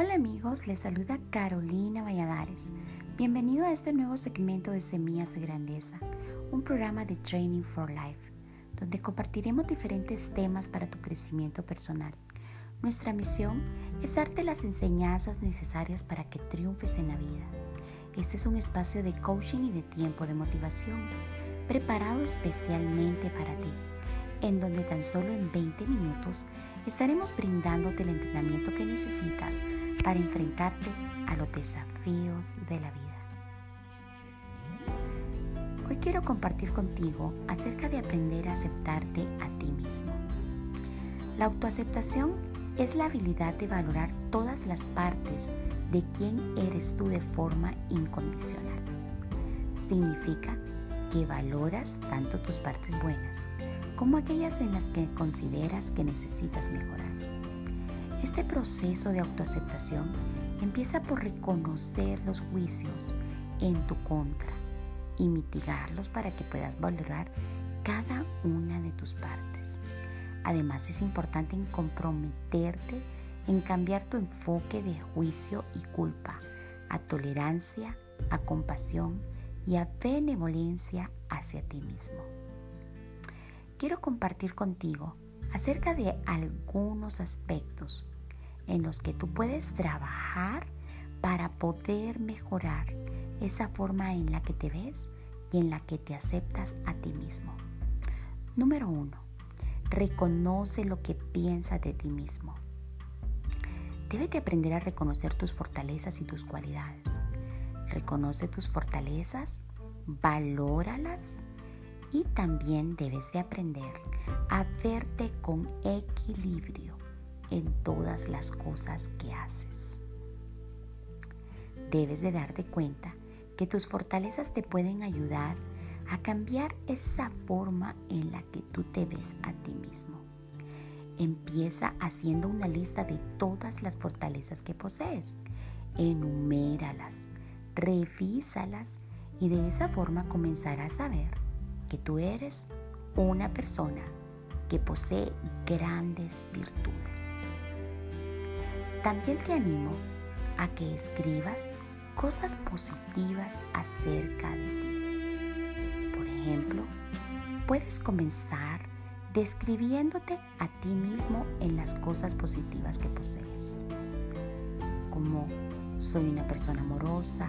Hola amigos, les saluda Carolina Valladares. Bienvenido a este nuevo segmento de Semillas de Grandeza, un programa de Training for Life, donde compartiremos diferentes temas para tu crecimiento personal. Nuestra misión es darte las enseñanzas necesarias para que triunfes en la vida. Este es un espacio de coaching y de tiempo de motivación, preparado especialmente para ti, en donde tan solo en 20 minutos estaremos brindándote el entrenamiento que necesitas para enfrentarte a los desafíos de la vida. Hoy quiero compartir contigo acerca de aprender a aceptarte a ti mismo. La autoaceptación es la habilidad de valorar todas las partes de quién eres tú de forma incondicional. Significa que valoras tanto tus partes buenas como aquellas en las que consideras que necesitas mejorar. Este proceso de autoaceptación empieza por reconocer los juicios en tu contra y mitigarlos para que puedas valorar cada una de tus partes. Además es importante comprometerte en cambiar tu enfoque de juicio y culpa a tolerancia, a compasión y a benevolencia hacia ti mismo. Quiero compartir contigo acerca de algunos aspectos en los que tú puedes trabajar para poder mejorar esa forma en la que te ves y en la que te aceptas a ti mismo. Número uno, reconoce lo que piensas de ti mismo. Debes de aprender a reconocer tus fortalezas y tus cualidades. Reconoce tus fortalezas, valóralas y también debes de aprender a verte con equilibrio en todas las cosas que haces. Debes de darte cuenta que tus fortalezas te pueden ayudar a cambiar esa forma en la que tú te ves a ti mismo. Empieza haciendo una lista de todas las fortalezas que posees. Enuméralas, revísalas y de esa forma comenzarás a ver que tú eres una persona que posee grandes virtudes. También te animo a que escribas cosas positivas acerca de ti. Por ejemplo, puedes comenzar describiéndote a ti mismo en las cosas positivas que posees. Como soy una persona amorosa,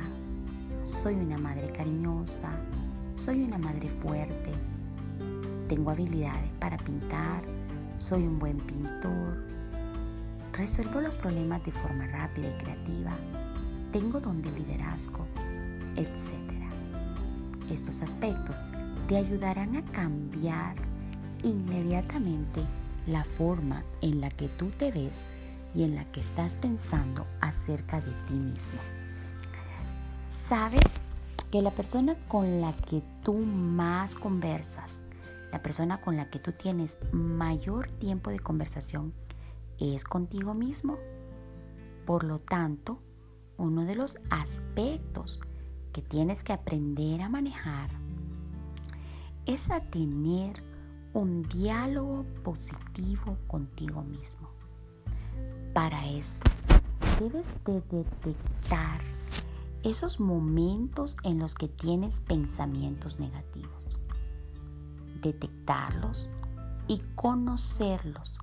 soy una madre cariñosa, soy una madre fuerte, tengo habilidades para pintar, soy un buen pintor, resuelvo los problemas de forma rápida y creativa, tengo don de liderazgo, etc. Estos aspectos te ayudarán a cambiar inmediatamente la forma en la que tú te ves y en la que estás pensando acerca de ti mismo. ¿Sabes que la persona con la que tú más conversas, la persona con la que tú tienes mayor tiempo de conversación, es contigo mismo? Por lo tanto, uno de los aspectos que tienes que aprender a manejar es a tener un diálogo positivo contigo mismo. Para esto, debes de detectar esos momentos en los que tienes pensamientos negativos. Detectarlos y conocerlos.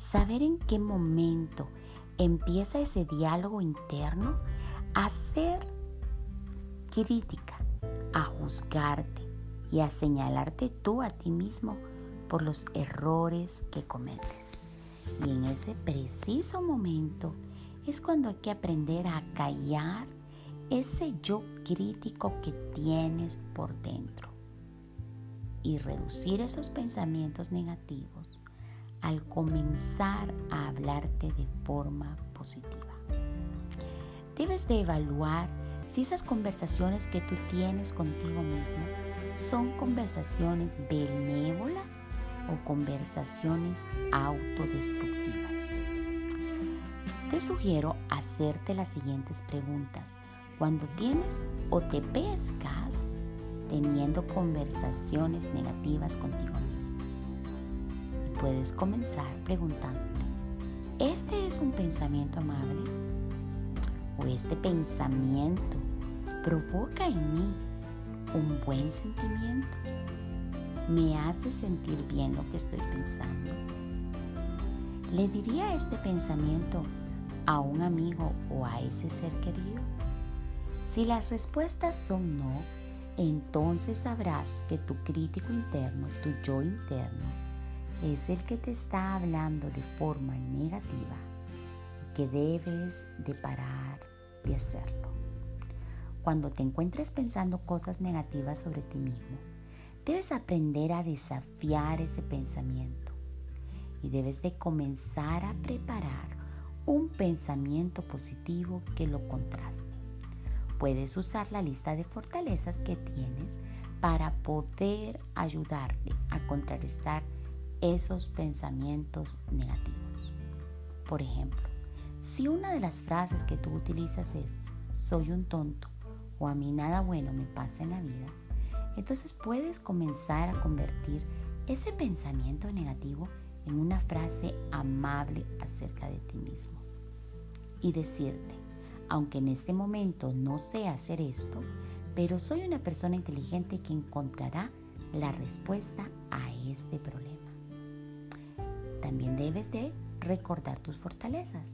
Saber en qué momento empieza ese diálogo interno a ser crítica, a juzgarte y a señalarte tú a ti mismo por los errores que cometes. Y en ese preciso momento es cuando hay que aprender a callar ese yo crítico que tienes por dentro y reducir esos pensamientos negativos al comenzar a hablarte de forma positiva. Debes de evaluar si esas conversaciones que tú tienes contigo mismo son conversaciones benévolas o conversaciones autodestructivas. Te sugiero hacerte las siguientes preguntas cuando tienes o te pescas teniendo conversaciones negativas contigo mismo. Puedes comenzar preguntándote, ¿este es un pensamiento amable? o este pensamiento provoca en mí un buen sentimiento? ¿Me hace sentir bien lo que estoy pensando? ¿Le diría este pensamiento a un amigo o a ese ser querido? Si las respuestas son no, entonces sabrás que tu crítico interno, tu yo interno, es el que te está hablando de forma negativa y que debes de parar de hacerlo. Cuando te encuentres pensando cosas negativas sobre ti mismo, debes aprender a desafiar ese pensamiento y debes de comenzar a preparar un pensamiento positivo que lo contraste. Puedes usar la lista de fortalezas que tienes para poder ayudarte a contrarrestar esos pensamientos negativos. Por ejemplo, si una de las frases que tú utilizas es soy un tonto o a mí nada bueno me pasa en la vida, entonces puedes comenzar a convertir ese pensamiento negativo en una frase amable acerca de ti mismo y decirte, aunque en este momento no sé hacer esto, pero soy una persona inteligente que encontrará la respuesta a este problema. También debes de recordar tus fortalezas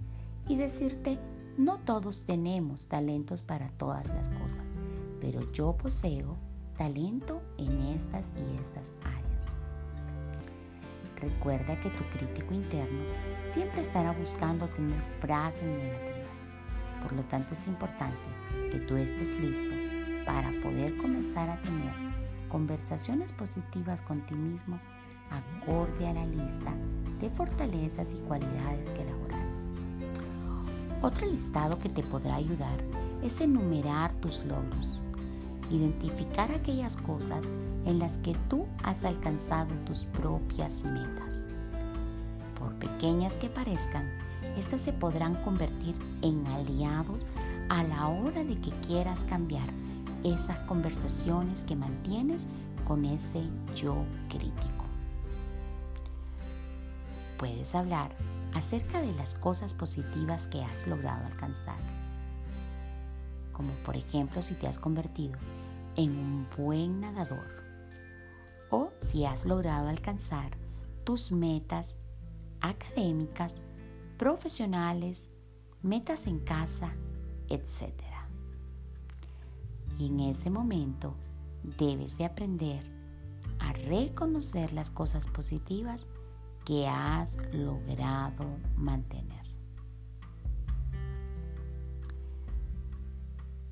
y decirte, no todos tenemos talentos para todas las cosas, pero yo poseo talento en estas y estas áreas. Recuerda que tu crítico interno siempre estará buscando tener frases negativas por lo tanto es importante que tú estés listo para poder comenzar a tener conversaciones positivas con ti mismo acorde a la lista de fortalezas y cualidades que elaboraste. Otro listado que te podrá ayudar es enumerar tus logros, identificar aquellas cosas en las que tú has alcanzado tus propias metas. Por pequeñas que parezcan, estas se podrán convertir en aliados a la hora de que quieras cambiar esas conversaciones que mantienes con ese yo crítico. Puedes hablar acerca de las cosas positivas que has logrado alcanzar, como por ejemplo si te has convertido en un buen nadador o si has logrado alcanzar tus metas académicas profesionales, metas en casa, etc. Y en ese momento debes de aprender a reconocer las cosas positivas que has logrado mantener.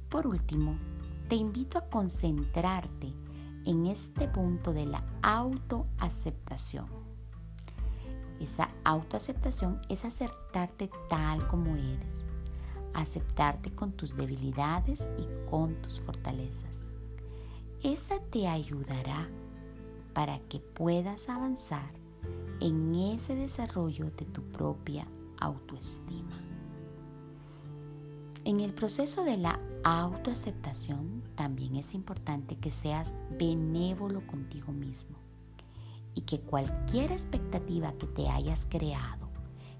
Por último, te invito a concentrarte en este punto de la autoaceptación esa autoaceptación es aceptarte tal como eres, aceptarte con tus debilidades y con tus fortalezas. Esa te ayudará para que puedas avanzar en ese desarrollo de tu propia autoestima. En el proceso de la autoaceptación también es importante que seas benévolo contigo mismo y que cualquier expectativa que te hayas creado,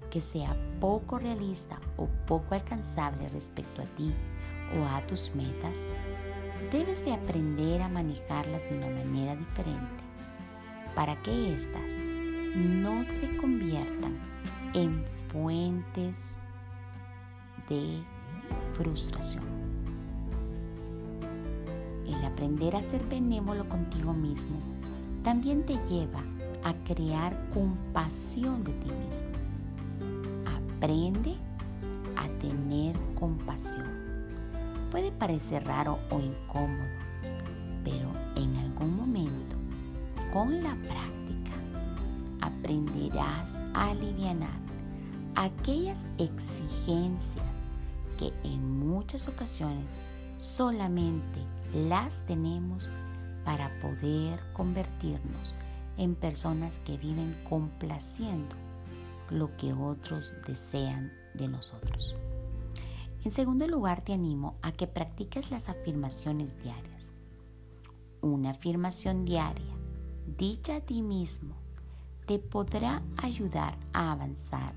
que sea poco realista o poco alcanzable respecto a ti o a tus metas, debes de aprender a manejarlas de una manera diferente para que éstas no se conviertan en fuentes de frustración. El aprender a ser benévolo contigo mismo también te lleva a crear compasión de ti mismo. Aprende a tener compasión. Puede parecer raro o incómodo, pero en algún momento, con la práctica, aprenderás a aliviar aquellas exigencias que en muchas ocasiones solamente las tenemos para poder convertirnos en personas que viven complaciendo lo que otros desean de nosotros. En segundo lugar, te animo a que practiques las afirmaciones diarias. Una afirmación diaria, dicha a ti mismo, te podrá ayudar a avanzar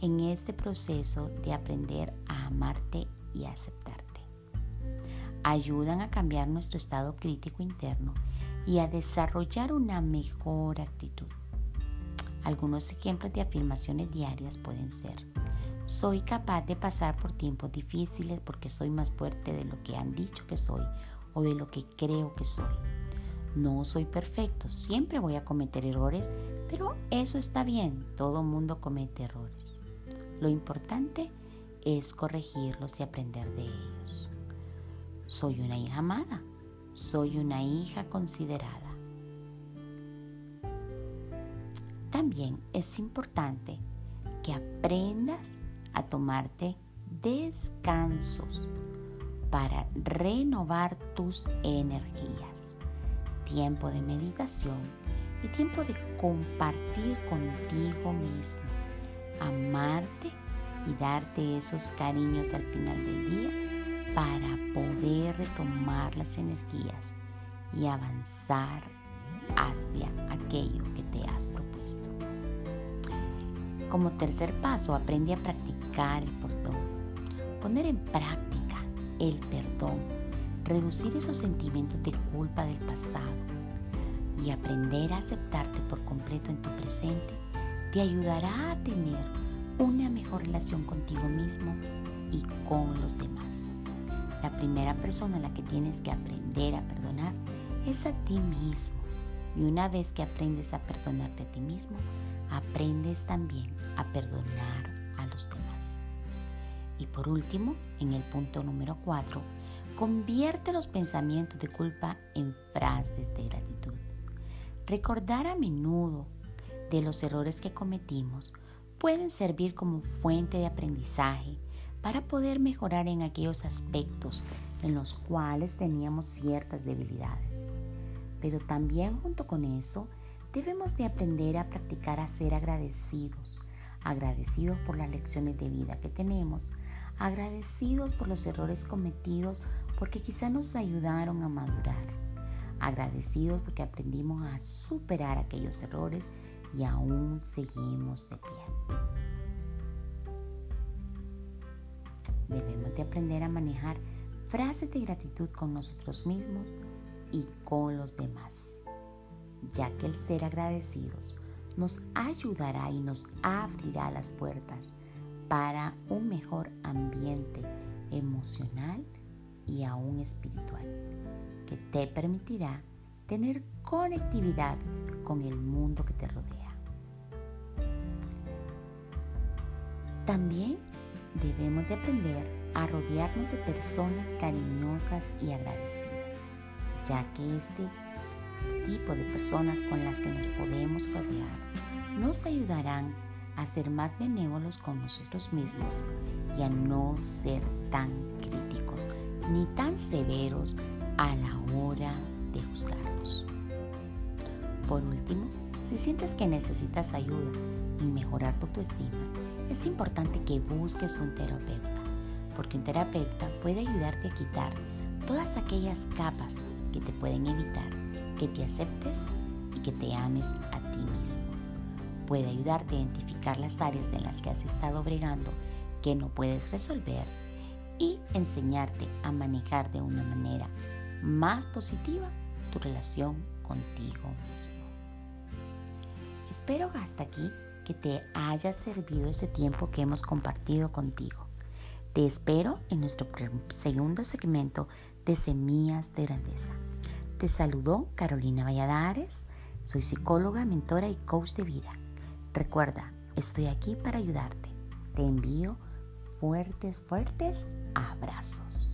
en este proceso de aprender a amarte y aceptarte. Ayudan a cambiar nuestro estado crítico interno y a desarrollar una mejor actitud. Algunos ejemplos de afirmaciones diarias pueden ser, soy capaz de pasar por tiempos difíciles porque soy más fuerte de lo que han dicho que soy o de lo que creo que soy. No soy perfecto, siempre voy a cometer errores, pero eso está bien, todo mundo comete errores. Lo importante es corregirlos y aprender de ellos. Soy una hija amada, soy una hija considerada. También es importante que aprendas a tomarte descansos para renovar tus energías, tiempo de meditación y tiempo de compartir contigo mismo, amarte y darte esos cariños al final del día para poder retomar las energías y avanzar hacia aquello que te has propuesto. Como tercer paso, aprende a practicar el perdón, poner en práctica el perdón, reducir esos sentimientos de culpa del pasado y aprender a aceptarte por completo en tu presente te ayudará a tener una mejor relación contigo mismo y con los demás. La primera persona a la que tienes que aprender a perdonar es a ti mismo. Y una vez que aprendes a perdonarte a ti mismo, aprendes también a perdonar a los demás. Y por último, en el punto número 4, convierte los pensamientos de culpa en frases de gratitud. Recordar a menudo de los errores que cometimos pueden servir como fuente de aprendizaje para poder mejorar en aquellos aspectos en los cuales teníamos ciertas debilidades. Pero también junto con eso, debemos de aprender a practicar a ser agradecidos, agradecidos por las lecciones de vida que tenemos, agradecidos por los errores cometidos porque quizá nos ayudaron a madurar, agradecidos porque aprendimos a superar aquellos errores y aún seguimos de pie. Debemos de aprender a manejar frases de gratitud con nosotros mismos y con los demás ya que el ser agradecidos nos ayudará y nos abrirá las puertas para un mejor ambiente emocional y aún espiritual, que te permitirá tener conectividad con el mundo que te rodea. También debemos de aprender a rodearnos de personas cariñosas y agradecidas, ya que este tipo de personas con las que nos podemos rodear nos ayudarán a ser más benévolos con nosotros mismos y a no ser tan críticos ni tan severos a la hora de juzgarnos. Por último, si sientes que necesitas ayuda en mejorar tu autoestima, es importante que busques un terapeuta, porque un terapeuta puede ayudarte a quitar todas aquellas capas que te pueden evitar que te aceptes y que te ames a ti mismo. Puede ayudarte a identificar las áreas en las que has estado bregando que no puedes resolver y enseñarte a manejar de una manera más positiva tu relación contigo mismo. Espero hasta aquí que te haya servido ese tiempo que hemos compartido contigo. Te espero en nuestro segundo segmento de Semillas de Grandeza. Te saludó Carolina Valladares. Soy psicóloga, mentora y coach de vida. Recuerda, estoy aquí para ayudarte. Te envío fuertes, fuertes abrazos.